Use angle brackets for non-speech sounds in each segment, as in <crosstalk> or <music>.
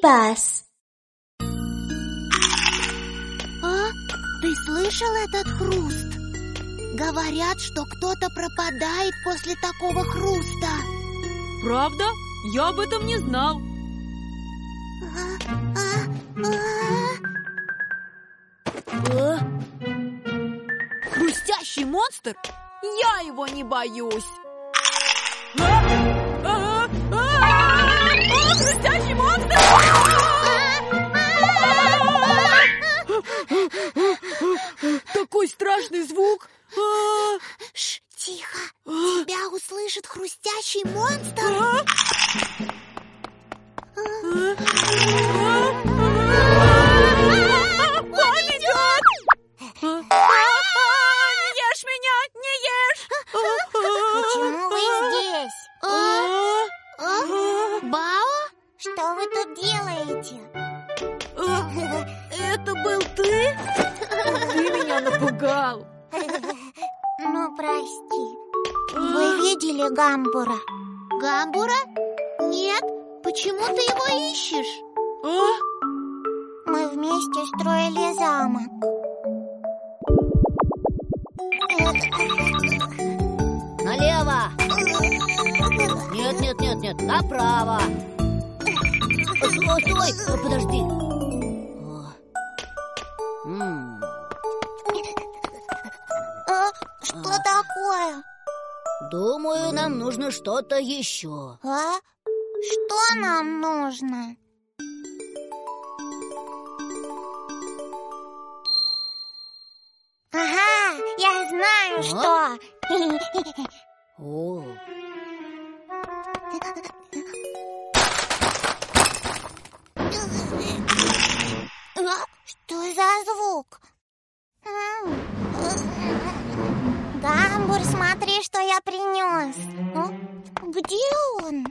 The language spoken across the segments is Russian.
пас. А? Ты слышал этот хруст? Говорят, что кто-то пропадает после такого хруста. Правда? Я об этом не знал. А, а, а. Э? Хрустящий монстр? Я его не боюсь. Хрустящий монстр! Он идет! Не ешь меня! Не ешь! Почему вы здесь? А? А? Бао? Что вы тут делаете? Это был ты? Ты меня напугал! Ну, прости. Видели гамбура? Гамбура? Нет. Почему ты его ищешь? А? Мы вместе строили замок. Налево! Нет, нет, нет, нет, направо! Стой, стой, подожди! О. М, А, что такое? Думаю, нам нужно что-то еще. А? Что нам нужно? Ага, я знаю, что. <laughs> О, А, Что за звук? Гамбур, смотри, что я принес. А? Где он?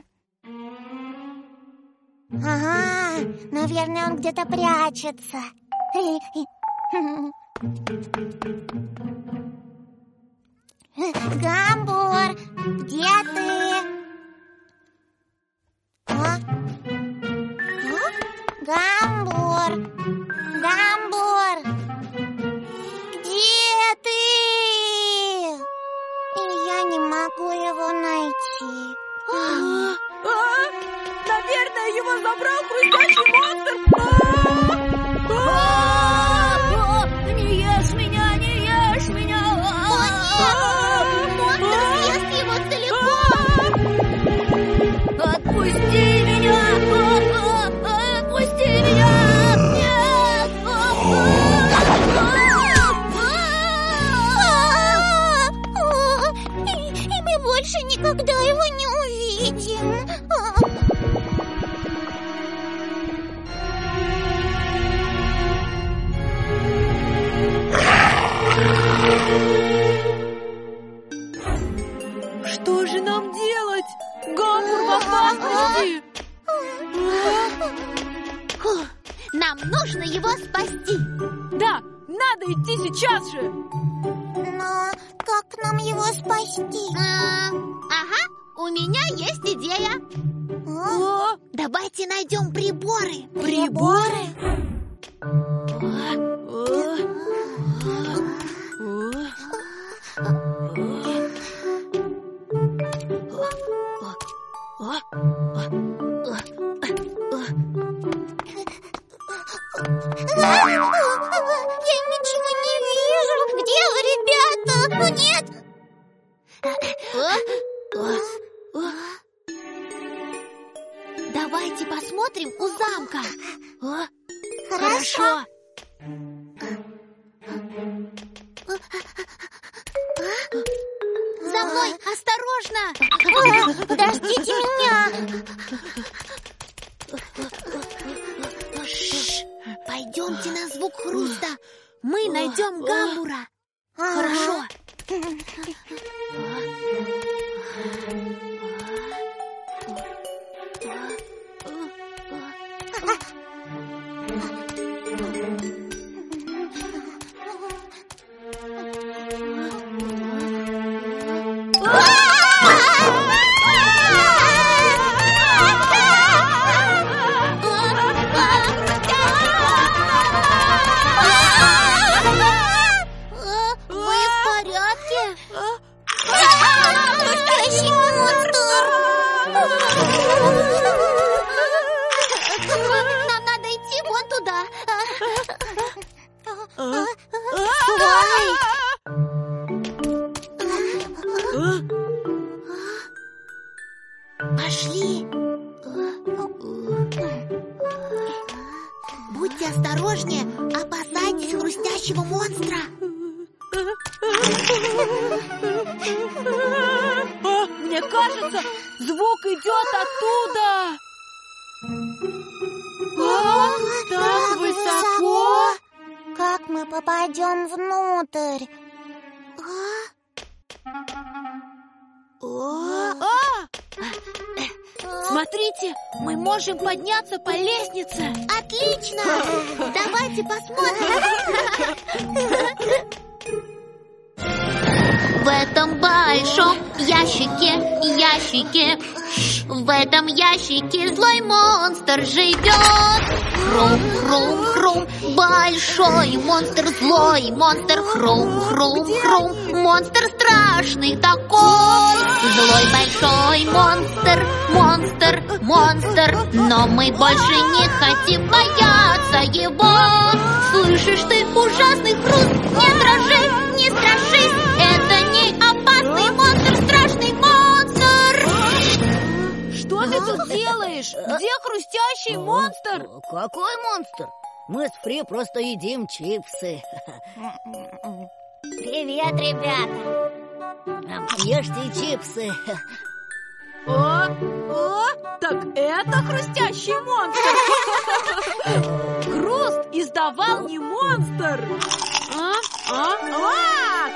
Ага, наверное, он где-то прячется. Гамбур, где ты? А? Забрал хрустящий монстр! А? А? А, Не ешь меня, не ешь меня! Монстр съест его целиком! Отпусти меня! А, а, Отпусти меня! Нет! И, и мы больше никогда его не увидим. Гамбур! Фух, нам нужно его спасти. Да, надо идти сейчас же! Но как нам его спасти? А, ага, у меня есть идея. О, Давайте найдем приборы. приборы! Я нет. Давайте посмотрим у замка. Хорошо. За мной, осторожно! Подождите меня. Пойдемте на звук хруста. Мы найдем гамбура. Ага. <laughs> Хорошо. осторожнее, опасайтесь хрустящего монстра. Мне кажется, звук идет оттуда. А, так высоко. Как мы попадем внутрь? А? А! Смотрите, мы можем подняться по лестнице. Отлично! Давайте посмотрим. <laughs> В этом большом ящике, ящике. В этом ящике злой монстр живет. Хрум, хрум, хрум Большой монстр, злой монстр. Хрум, хрум, хрум Монстр страшный такой. Злой большой монстр, монстр, монстр. Но мы больше не хотим бояться его. Слышишь ты ужасный хруст? Не дрожи, делаешь? Где хрустящий монстр? Какой монстр? Мы с Фри просто едим чипсы. <laughs> Привет, ребята. Ешьте чипсы. О, о, так это хрустящий монстр. <laughs> Хруст издавал не монстр. А? А? А,